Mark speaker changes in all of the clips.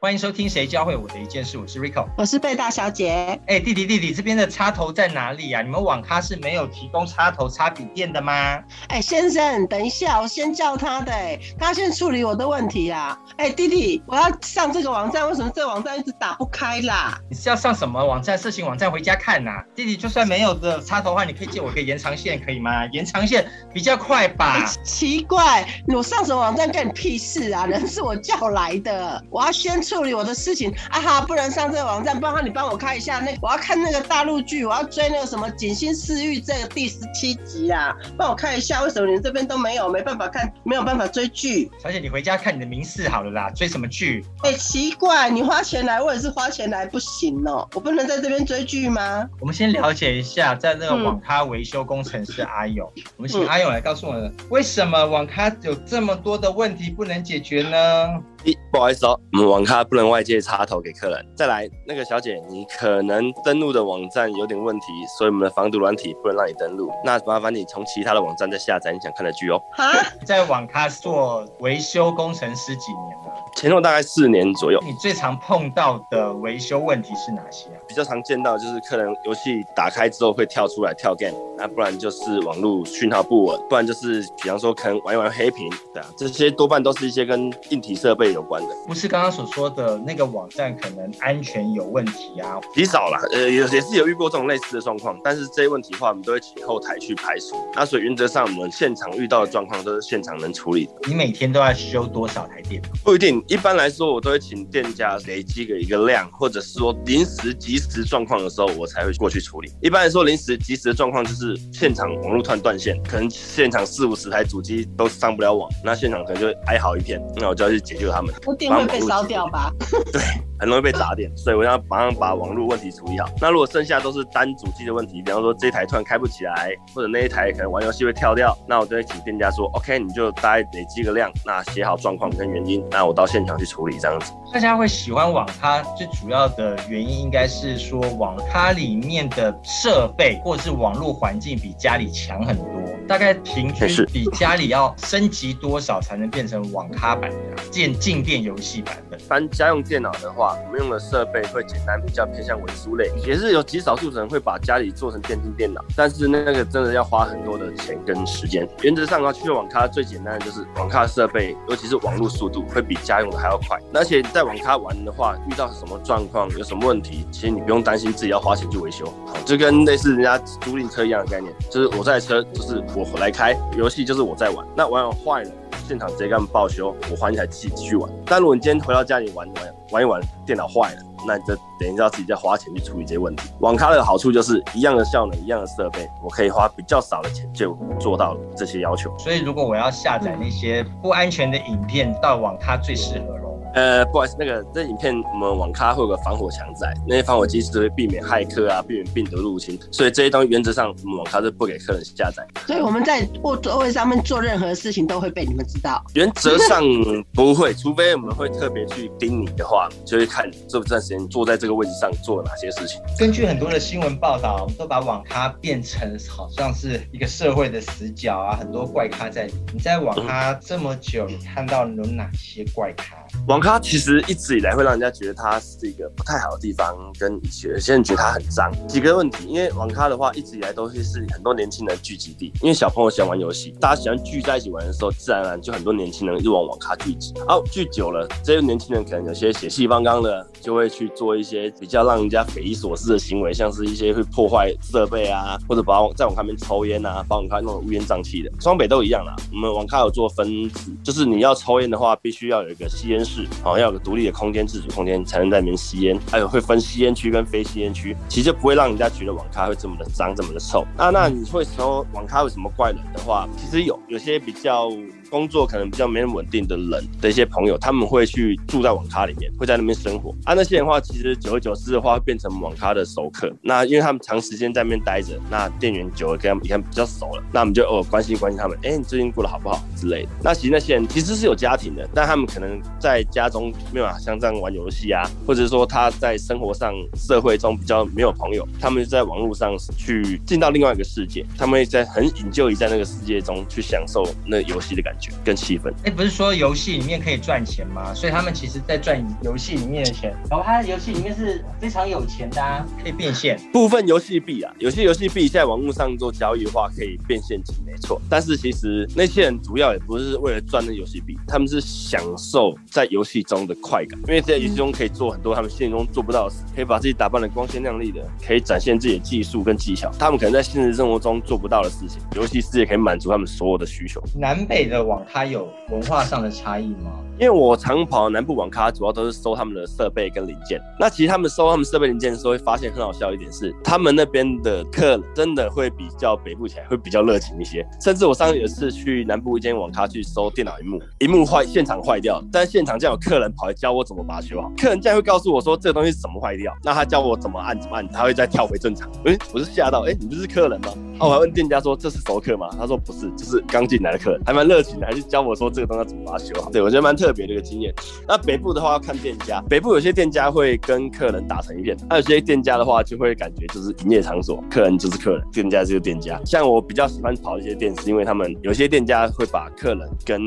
Speaker 1: 欢迎收听《谁教会我的一件事》，我是 Rico，
Speaker 2: 我是贝大小姐。
Speaker 1: 哎，弟弟弟弟，这边的插头在哪里啊？你们网咖是没有提供插头插笔电的吗？
Speaker 2: 哎，先生，等一下，我先叫他的，哎，他先处理我的问题啊。哎，弟弟，我要上这个网站，为什么这个网站一直打不开啦？
Speaker 1: 你是要上什么网站？色情网站回家看呐？弟弟，就算没有的插头的话，你可以借我个延长线，可以吗？延长线比较快吧？
Speaker 2: 奇怪，我上什么网站干你屁事啊？人是我叫来的，我要先。处理我的事情啊哈，不能上这个网站，不然你帮我看一下那我要看那个大陆剧，我要追那个什么《锦心似玉》这个第十七集啊，帮我看一下为什么你这边都没有，没办法看，没有办法追剧。
Speaker 1: 小姐，你回家看你的名事好了啦，追什么剧？
Speaker 2: 哎，奇怪，你花钱来，我也是花钱来，不行哦，我不能在这边追剧吗？
Speaker 1: 我们先了解一下，在那个网咖维修工程师阿勇，我们请阿勇来告诉我们，为什么网咖有这么多的问题不能解决呢？
Speaker 3: 一不好意思哦，我们网咖不能外借插头给客人。再来，那个小姐，你可能登录的网站有点问题，所以我们的防毒软体不能让你登录。那麻烦你从其他的网站再下载你想看的剧哦。
Speaker 1: 哈，在网咖做维修工程师几年了？
Speaker 3: 前后大概四年左右。
Speaker 1: 你最常碰到的维修问题是哪些啊？
Speaker 3: 比较常见到就是客人游戏打开之后会跳出来跳 game，那不然就是网络讯号不稳，不然就是比方说可能玩一玩黑屏，对啊，这些多半都是一些跟硬体设备有关的。
Speaker 1: 不是刚刚所说的那个网站可能安全有问题啊？
Speaker 3: 极少了，呃，有也是有遇过这种类似的状况，但是这些问题的话，我们都会请后台去排除。那所以原则上我们现场遇到的状况都是现场能处理的。
Speaker 1: 你每天都要修多少台电脑？
Speaker 3: 不一定。一般来说，我都会请店家累积个一个量，或者是说临时即时状况的时候，我才会过去处理。一般来说，临时即时的状况就是现场网络突然断线，可能现场四五十台主机都上不了网，那现场可能就哀嚎一片，那我就要去解救他们。
Speaker 2: 我电会被烧掉吧？
Speaker 3: 对。很容易被砸点，所以我要马上把网络问题处理好。那如果剩下都是单主机的问题，比方说这台突然开不起来，或者那一台可能玩游戏会跳掉，那我就会请店家说，OK，你就大概累积个量，那写好状况跟原因，那我到现场去处理这样子。
Speaker 1: 大家会喜欢网咖最主要的原因，应该是说网咖里面的设备或者是网络环境比家里强很多，大概平均比家里要升级多少才能变成网咖版的建静电游戏版的？
Speaker 3: 般家用电脑的话。我们用的设备会简单，比较偏向文书类，也是有极少数人会把家里做成电竞电脑，但是那个真的要花很多的钱跟时间。原则上的话，去网咖最简单的就是网咖设备，尤其是网络速度会比家用的还要快。而且在网咖玩的话，遇到什么状况，有什么问题，其实你不用担心自己要花钱去维修，就跟类似人家租赁车一样的概念，就是我在车，就是我来开游戏，就是我在玩，那玩完坏了。现场直接给他们报修，我还一台机继续玩。但如果你今天回到家里玩玩玩一玩，电脑坏了，那你就等一下自己再花钱去处理这些问题。网咖的好处就是一样的效能，一样的设备，我可以花比较少的钱就做到这些要求。
Speaker 1: 所以如果我要下载那些不安全的影片，到网咖最适合。
Speaker 3: 呃，不好意思，那个这影片我们网咖会有个防火墙在，那些防火机制会避免骇客啊，避免病毒入侵，所以这些东西原则上我们网咖是不给客人下载。
Speaker 2: 所以我们在卧座位上面做任何事情都会被你们知道。
Speaker 3: 原则上不会，除非我们会特别去盯你的话，就会看这段时间坐在这个位置上做了哪些事情。
Speaker 1: 根据很多的新闻报道，我们都把网咖变成好像是一个社会的死角啊，很多怪咖在。你在网咖这么久，你看到有哪些怪咖？
Speaker 3: 网咖其实一直以来会让人家觉得它是一个不太好的地方，跟有些人觉得它很脏。几个问题，因为网咖的话一直以来都是是很多年轻人聚集地，因为小朋友喜欢玩游戏，大家喜欢聚在一起玩的时候，自然而然就很多年轻人就往网咖聚集。好，聚久了，这些年轻人可能有些血气方刚的，就会去做一些比较让人家匪夷所思的行为，像是一些会破坏设备啊，或者把在网咖里面抽烟啊，把网咖弄得乌烟瘴气的。双北都一样啦，我们网咖有做分组，就是你要抽烟的话，必须要有一个吸烟。是，好，要有个独立的空间，自主空间才能在里面吸烟。还有会分吸烟区跟非吸烟区，其实就不会让人家觉得网咖会这么的脏，这么的臭。那，那你会说网咖有什么怪人的话，其实有，有些比较工作可能比较没那么稳定的人的一些朋友，他们会去住在网咖里面，会在那边生活。啊，那些人的话，其实久而久之的话，会变成网咖的熟客。那因为他们长时间在那边待着，那店员久了跟他们你看比较熟了，那我们就偶尔关心关心他们，哎，你最近过得好不好之类的。那其实那些人其实是有家庭的，但他们可能在家中没有像这样玩游戏啊，或者说他在生活上、社会中比较没有朋友，他们就在网络上去进到另外一个世界，他们会在很引咎于在那个世界中去享受那游戏的感觉跟气氛。
Speaker 1: 哎，不是说游戏里面可以赚钱吗？所以他们其实在赚游戏里面的钱，然后他的游戏里面是非常有钱的，啊，可以变现
Speaker 3: 部分游戏币啊，有些游戏币在网络上做交易的话可以变现金，没错。但是其实那些人主要也不是为了赚那游戏币，他们是享受在游戏中的快感，因为在游戏中可以做很多他们现实中做不到的事，可以把自己打扮的光鲜亮丽的，可以展现自己的技术跟技巧，他们可能在现实生活中做不到的事情，游戏世界可以满足他们所有的需求。
Speaker 1: 南北的网咖有文化上的差异吗？
Speaker 3: 因为我常跑南部网咖，主要都是收他们的设备跟零件。那其实他们收他们设备零件的时候，会发现很好笑一点是，他们那边的客真的会比较北部起来会比较热情一些。甚至我上次有一次去南部一间网咖去收电脑荧幕，荧幕坏，现场坏掉，但现场竟然有客人跑来教我怎么把它修好。客人竟然会告诉我说这个东西是怎么坏掉，那他教我怎么按怎么按，他会再跳回正常。哎，我是吓到，哎，你不是客人吗？哦，我还问店家说这是熟客吗？他说不是，就是刚进来的客人，还蛮热情的，还是教我说这个东西要怎么把它修好。对我觉得蛮特别的一个经验。那北部的话要看店家，北部有些店家会跟客人打成一片，那有些店家的话就会感觉就是营业场所，客人就是客人，店家就是店家。像我比较喜欢跑一些店，是因为他们有些店家会把客人跟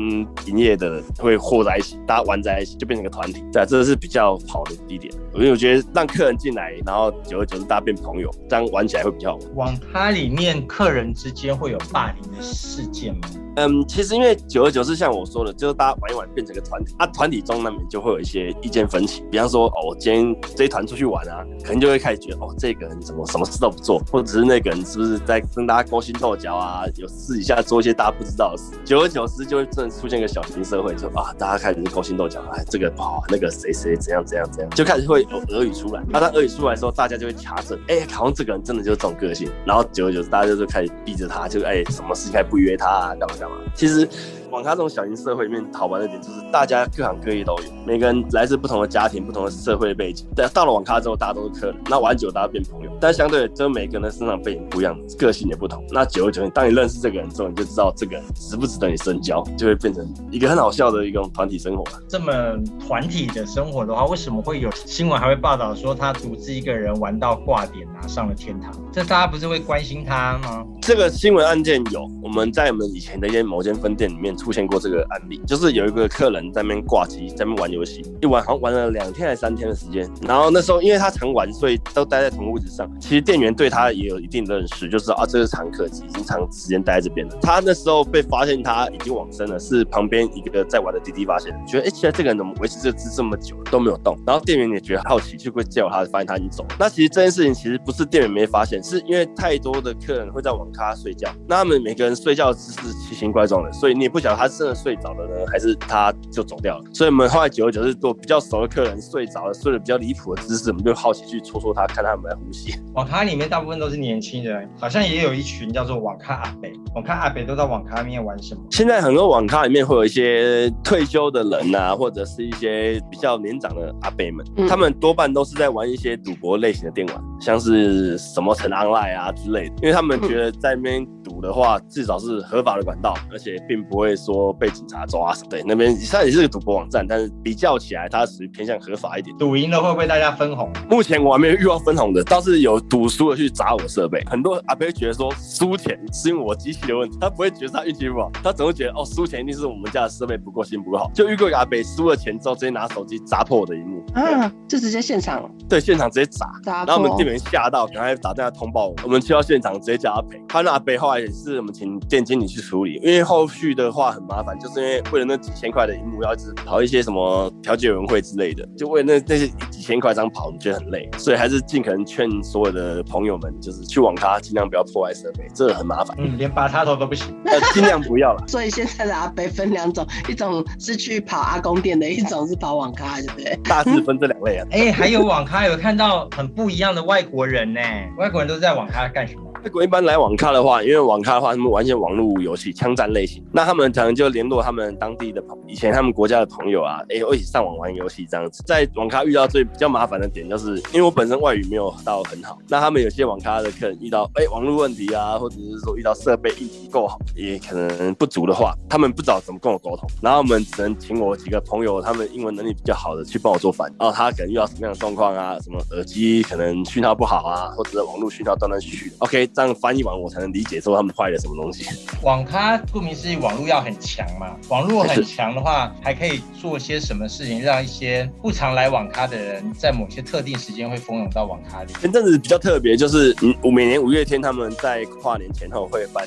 Speaker 3: 营业的会和在一起，大家玩在一起就变成一个团体，对，这是比较好的地点。因为我觉得让客人进来，然后久而久之大家变朋友，这样玩起来会比较好。
Speaker 1: 网咖里面客人之间会有霸凌的事件吗？
Speaker 3: 嗯，其实因为久而久之，像我说的，就是大家玩一玩变成个团体，啊，团体中难免就会有一些意见分歧。比方说，哦，我今天这一团出去玩啊，可能就会开始觉得，哦，这个人怎么什么事都不做，或者是那个人是不是在跟大家勾心斗角啊？有私底下做一些大家不知道的事。久而久之，就会真的出现一个小型社会，就啊，大家开始勾心斗角，哎，这个不好，那个谁谁怎样怎样怎样，就开始会有俄语出来。那他俄语出来的时候，大家就会卡着，哎，好像这个人真的就是这种个性。然后久而久之，大家就就开始逼着他，就哎，什么事情还不约他啊，干嘛其实。网咖这种小型社会里面好玩的点，就是大家各行各业都有，每个人来自不同的家庭、不同的社会背景。但到了网咖之后，大家都是客人，那玩久大家变朋友。但相对，就每个人的身上背景不一样，个性也不同。那久而久之，当你认识这个人之后，你就知道这个人值不值得你深交，就会变成一个很好笑的一种团体生活。
Speaker 1: 这么团体的生活的话，为什么会有新闻还会报道说他独自一个人玩到挂点啊，上了天堂？这大家不是会关心他吗？
Speaker 3: 这个新闻案件有，我们在我们以前的一间某间分店里面。出现过这个案例，就是有一个客人在那边挂机，在那边玩游戏，一玩好像玩了两天还是三天的时间。然后那时候因为他常玩，所以都待在同位置上。其实店员对他也有一定的认识，就知道啊，这是常客，已经长时间待在这边了。他那时候被发现他已经往生了，是旁边一个在玩的弟弟发现，觉得哎，现在这个人怎么维持这姿这么久都没有动？然后店员也觉得好奇，就会叫他，发现他已经走了。那其实这件事情其实不是店员没发现，是因为太多的客人会在网咖睡觉，那他们每个人睡觉姿势奇形怪状的，所以你也不晓得他真的睡着。了呢，还是他就走掉了。所以我们后来久而久之，做比较熟的客人睡着了，睡得比较离谱的姿势，我们就好奇去戳戳他，看他有没有呼吸。
Speaker 1: 网咖里面大部分都是年轻人，好像也有一群叫做网咖阿北。网咖阿北都在网咖里面玩什么？
Speaker 3: 现在很多网咖里面会有一些退休的人啊，或者是一些比较年长的阿北们，他们多半都是在玩一些赌博类型的电玩，像是什么成 online 啊之类的，因为他们觉得在那边赌的话，至少是合法的管道，而且并不会说被警察。抓对那边虽然也是个赌博网站，但是比较起来，它属于偏向合法一点。
Speaker 1: 赌赢了会不会大家分红？
Speaker 3: 目前我还没有遇到分红的，倒是有赌输了去砸我设备。很多阿伯觉得说输钱是因为我机器的问题，他不会觉得他运气不好，他总会觉得哦输钱一定是我们家的设备不够新不够好。就遇过阿伯输了钱之后，直接拿手机砸破我的荧幕，
Speaker 2: 啊，就直接现场
Speaker 3: 对现场直接砸，然后我们店员吓到，赶快打电话通报我，我们去到现场直接叫他赔。他那阿伯后来也是我们请店经理去处理，因为后续的话很麻烦，就是因为。为了那几千块的荧幕，要一直跑一些什么调解委员会之类的，就为了那那些几千块这样跑，你觉得很累，所以还是尽可能劝所有的朋友们，就是去网咖尽量不要破坏设备，这很麻烦。
Speaker 1: 嗯，连拔插头都不行，
Speaker 3: 尽量不要了。
Speaker 2: 所以现在的阿北分两种，一种是去跑阿公店的，一种是跑网咖，对不对？
Speaker 3: 大致分这两类啊。
Speaker 1: 哎，还有网咖有看到很不一样的外国人呢，外国人都在网咖干什么？
Speaker 3: 如果一般来网咖的话，因为网咖的话，他们玩一些网络游戏、枪战类型，那他们可能就联络他们当地的朋，以前他们国家的朋友啊，哎，一起上网玩游戏这样子。在网咖遇到最比较麻烦的点，就是因为我本身外语没有到很好，那他们有些网咖的客人遇到哎网络问题啊，或者是说遇到设备一体够好，也可能不足的话，他们不知道怎么跟我沟通，然后我们只能请我几个朋友，他们英文能力比较好的去帮我做翻译。然后他可能遇到什么样的状况啊，什么耳机可能讯号不好啊，或者网络讯号断断续续。OK，这样翻译完我才能理解说他们坏了什么东西。
Speaker 1: 网咖顾名思义，网络要很强嘛。网络很强的话，还可以做些什么事情，让一些不常来网咖的人，在某些特定时间会蜂拥到网咖里。
Speaker 3: 前阵子比较特别，就是嗯，我每年五月天他们在跨年前后会办。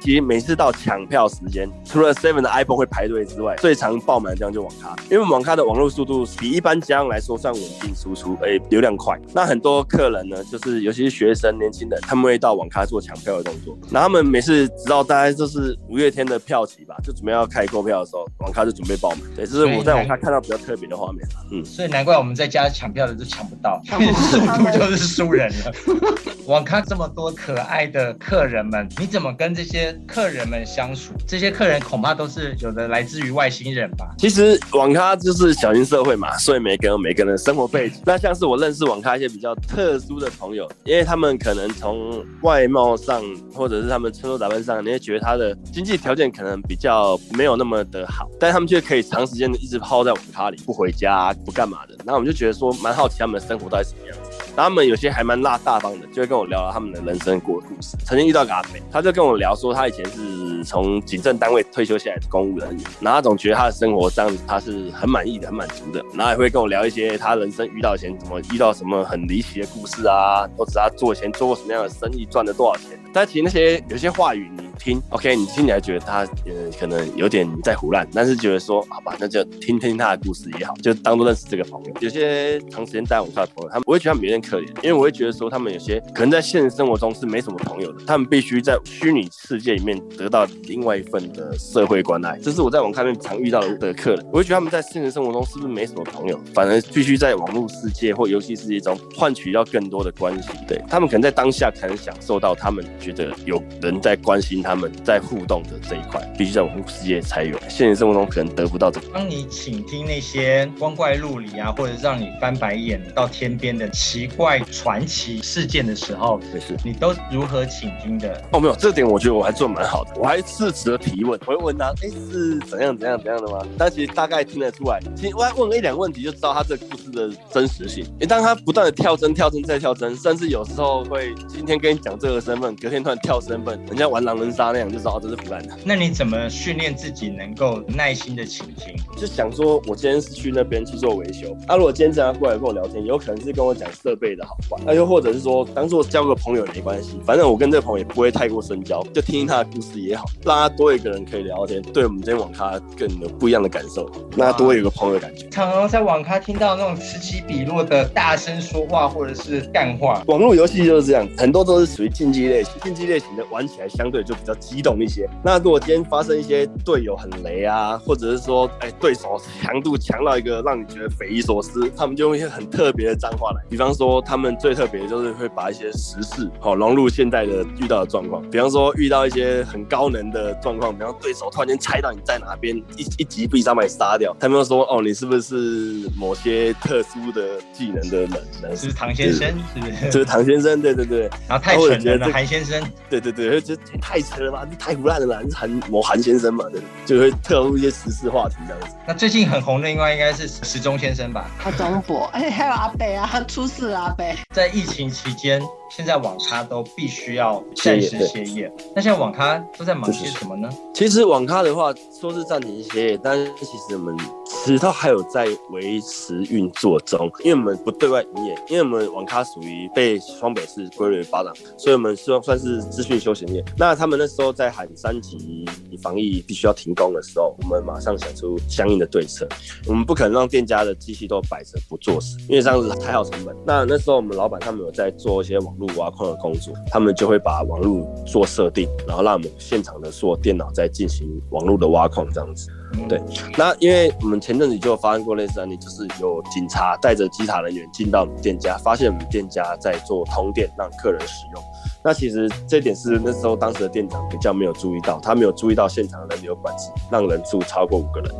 Speaker 3: 其实每次到抢票时间，除了 Seven 的 iPhone 会排队之外，最常爆满的地方就网咖。因为网咖的网络速度比一般家用来说算稳定输出，诶，流量快。那很多客人呢，就是尤其是学生、年轻人，他们会到网咖做抢票的动作。那他们每次直到大概就是五月天的票期吧，就准备要开购票的时候，网咖就准备爆满。对，这是我在网咖看到比较特别的画面。
Speaker 1: 嗯，所以难怪我们在家抢票的都抢不到，速度就是输人了。网咖这么多可爱的客人们，你怎么跟这些客人们相处？这些客人恐怕都是有的来自于外星人吧？
Speaker 3: 其实网咖就是小型社会嘛，所以每个人每个人的生活背景。那像是我认识网咖一些比较特殊的朋友，因为他们可能从外貌上，或者是他们穿着打扮上，你会觉得他的经济条件可能比较没有那么的好，但他们却可以长时间的一直泡在网咖里，不回家不干嘛的。那我们就觉得说，蛮好奇他们的生活到底什么样。他们有些还蛮大大方的，就会跟我聊聊他们的人生过故事。曾经遇到个阿北，他就跟我聊说，他以前是从警政单位退休下来的公务人员，然后他总觉得他的生活这样子他是很满意的、很满足的。然后也会跟我聊一些他人生遇到前怎么遇到什么很离奇的故事啊，或者他做前做过什么样的生意，赚了多少钱。但其实那些有些话语你听，OK，你听起来觉得他呃可能有点在胡乱，但是觉得说好吧，那就听听他的故事也好，就当做认识这个朋友。有些长时间待网上的朋友，他们我会觉得他们有点。可怜，因为我会觉得说，他们有些可能在现实生活中是没什么朋友的，他们必须在虚拟世界里面得到另外一份的社会关爱。这是我在网咖面常遇到的客人，我会觉得他们在现实生活中是不是没什么朋友，反而必须在网络世界或游戏世界中换取到更多的关系。对他们可能在当下才能享受到他们觉得有人在关心他们，在互动的这一块，必须在网络世界才有，现实生活中可能得不到这个。
Speaker 1: 当你倾听那些光怪陆离啊，或者让你翻白眼到天边的奇。怪传奇事件的时候，
Speaker 3: 没事，
Speaker 1: 你都如何倾听的？
Speaker 3: 哦，没有，这点我觉得我还做蛮好的，我还适时的提问，我会问他，哎，是怎样怎样怎样的吗？但其实大概听得出来，其实我还问了一两个问题，就知道他这个故事的真实性。哎，当他不断的跳针、跳针再跳针，甚至有时候会今天跟你讲这个身份，隔天突然跳身份，人家玩狼人杀那样，就知道这是腐烂的。
Speaker 1: 那你怎么训练自己能够耐心的倾听？
Speaker 3: 就想说，我今天是去那边去做维修，啊，如果今天这样过来跟我聊天，有可能是跟我讲设备。的好坏，那又或者是说，当做交个朋友也没关系，反正我跟这个朋友也不会太过深交，就听听他的故事也好，让他多一个人可以聊天，对我们今天网咖更有不一样的感受，那多有个朋友的感觉。
Speaker 1: 常常在网咖听到那种此起彼落的大声说话，或者是干话。
Speaker 3: 网络游戏就是这样，很多都是属于竞技类型，竞技类型的玩起来相对就比较激动一些。那如果今天发生一些队友很雷啊，或者是说，哎，对手强度强到一个让你觉得匪夷所思，他们就用一些很特别的脏话来，比方说。他们最特别的就是会把一些时事好融入现在的遇到的状况，比方说遇到一些很高能的状况，比方对手突然间猜到你在哪边，一一击必杀把你杀掉，他们就说哦你是不是某些特殊的技能的人？
Speaker 1: 是唐先生，是不是？
Speaker 3: 就是唐先生，对对对。
Speaker 1: 然后太蠢了，韩先生，
Speaker 3: 对对对，就太扯了吧，太胡烂了，是韩某韩先生嘛，对，就会特入一些时事话题这样子。
Speaker 1: 那最近很红的，应该应该是时钟先生吧？
Speaker 2: 阿张博，哎，还有阿北啊，出事了。
Speaker 1: 在疫情期间。现在网咖都必须要暂时歇业，那现在网咖都在忙些什么呢？
Speaker 3: 其实网咖的话，说是暂停歇业，但是其实我们其实都还有在维持运作中，因为我们不对外营业，因为我们网咖属于被双北市归类为八档，所以我们算算是资讯休闲业。那他们那时候在喊三级防疫必须要停工的时候，我们马上想出相应的对策，我们不可能让店家的机器都摆着不做事，因为这样子太耗成本。那那时候我们老板他们有在做一些网。络挖矿的工作，他们就会把网络做设定，然后让我们现场的所有电脑在进行网络的挖矿这样子。对，那因为我们前阵子就发生过类似案例，就是有警察带着稽查人员进到我们店家，发现我们店家在做通电，让客人使用。那其实这点是那时候当时的店长比较没有注意到，他没有注意到现场人流管制，让人数超过五个人。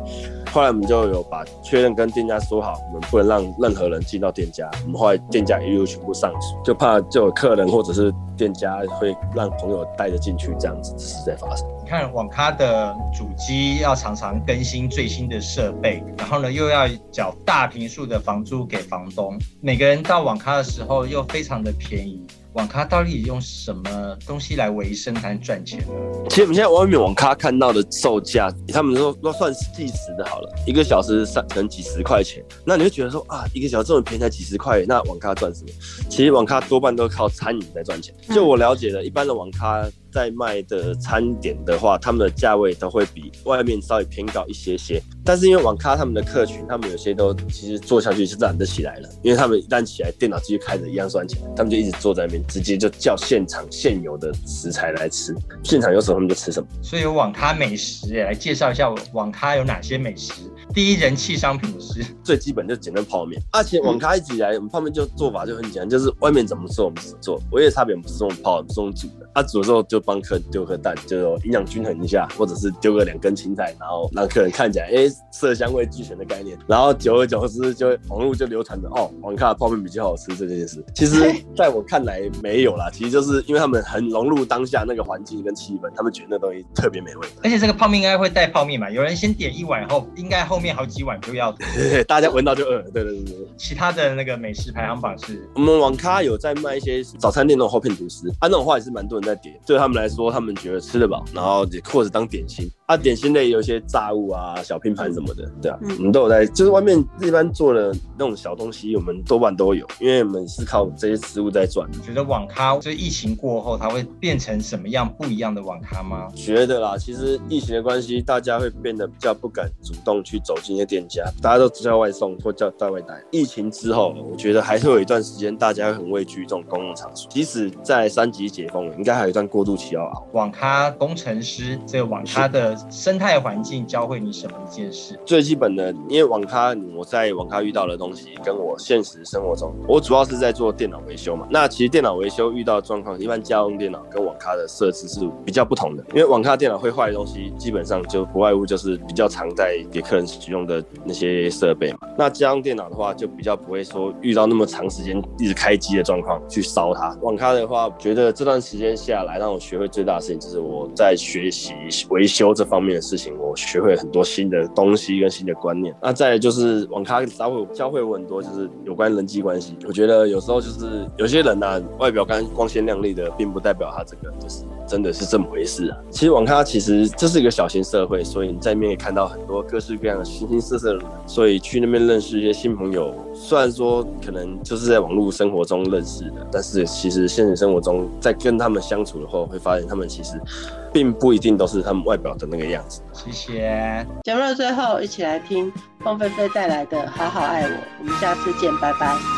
Speaker 3: 后来我们就有把确认跟店家说好，我们不能让任何人进到店家。我们后来店家一路全部上锁，就怕就有客人或者是店家会让朋友带着进去，这样子实在发生。
Speaker 1: 看网咖的主机要常常更新最新的设备，然后呢又要缴大平数的房租给房东，每个人到网咖的时候又非常的便宜。网咖到底用什么东西来维生才赚钱呢？
Speaker 3: 其实我们现在外面网咖看到的售价，他们说都算计时的好了，一个小时三可能几十块钱。那你会觉得说啊，一个小时这么便宜才几十块，那网咖赚什么？其实网咖多半都靠餐饮在赚钱。就我了解的，一般的网咖。在卖的餐点的话，他们的价位都会比外面稍微偏高一些些。但是因为网咖他们的客群，他们有些都其实做下去是懒得起来了，因为他们一旦起来，电脑继续开着一样赚钱，他们就一直坐在那边，直接就叫现场现有的食材来吃，现场有什么他们就吃什么。
Speaker 1: 所以有网咖美食，来介绍一下网咖有哪些美食。第一人气商品是
Speaker 3: 最基本就简单泡面，而且网咖一直以来，我们泡面就做法就很简单，就是外面怎么做我们怎么做，唯一的差别不是用泡，是用煮的。他煮的时候就帮客人丢颗蛋，就营养均衡一下，或者是丢个两根青菜，然后让客人看起来哎色香味俱全的概念。然后久而久之，就网络就流传着哦，网咖的泡面比较好吃这件事。其实 在我看来没有啦，其实就是因为他们很融入当下那个环境跟气氛，他们觉得那东西特别美味。
Speaker 1: 而且这个泡面应该会带泡面嘛，有人先点一碗后，应该后面好几碗就要，
Speaker 3: 大家闻到就饿。对对对对。
Speaker 1: 其他的那个美食排行榜是，
Speaker 3: 我们网咖有在卖一些早餐店那种厚片吐司，啊那种话也是蛮多人。在点，对他们来说，他们觉得吃得饱，然后或者当点心。啊，点心类有一些炸物啊、小拼盘什么的，对啊，我们都有在，就是外面一般做的那种小东西，我们多半都有，因为我们是靠这些食物在赚。
Speaker 1: 觉得网咖就是疫情过后，它会变成什么样不一样的网咖吗？
Speaker 3: 觉得啦，其实疫情的关系，大家会变得比较不敢主动去走进一些店家，大家都只叫外送或叫在外带。疫情之后，我觉得还是有一段时间，大家会很畏惧这种公共场所，即使在三级解封，应该还有一段过渡期要熬。
Speaker 1: 网咖工程师，这个网咖的。生态环境教会你什么一件事？
Speaker 3: 最基本的，因为网咖，我在网咖遇到的东西，跟我现实生活中，我主要是在做电脑维修嘛。那其实电脑维修遇到状况，一般家用电脑跟网咖的设置是比较不同的。因为网咖电脑会坏的东西，基本上就不外乎就是比较常在给客人使用的那些设备嘛。那家用电脑的话，就比较不会说遇到那么长时间一直开机的状况去烧它。网咖的话，觉得这段时间下来，让我学会最大的事情就是我在学习维修这。方面的事情，我学会很多新的东东西跟新的观念。那再就是网咖教会教会我很多，就是有关人际关系。我觉得有时候就是有些人呢，外表干光鲜亮丽的，并不代表他这个就是真的是这么回事啊。其实网咖其实这是一个小型社会，所以你在里面也看到很多各式各样的形形色色的人。所以去那边认识一些新朋友，虽然说可能就是在网络生活中认识的，但是其实现实生活中在跟他们相处的话，会发现他们其实。并不一定都是他们外表的那个样子。
Speaker 1: 谢谢。
Speaker 4: 节目的最后，一起来听凤飞飞带来的《好好爱我》。我们下次见，拜拜。